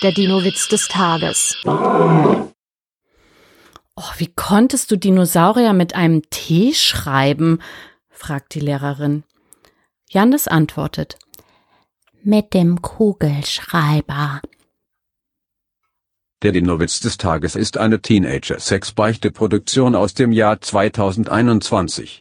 Der Dino-Witz des Tages. Oh, wie konntest du Dinosaurier mit einem T schreiben? fragt die Lehrerin. Jandes antwortet. Mit dem Kugelschreiber. Der Dino-Witz des Tages ist eine Teenager-Sex-Beichte-Produktion aus dem Jahr 2021.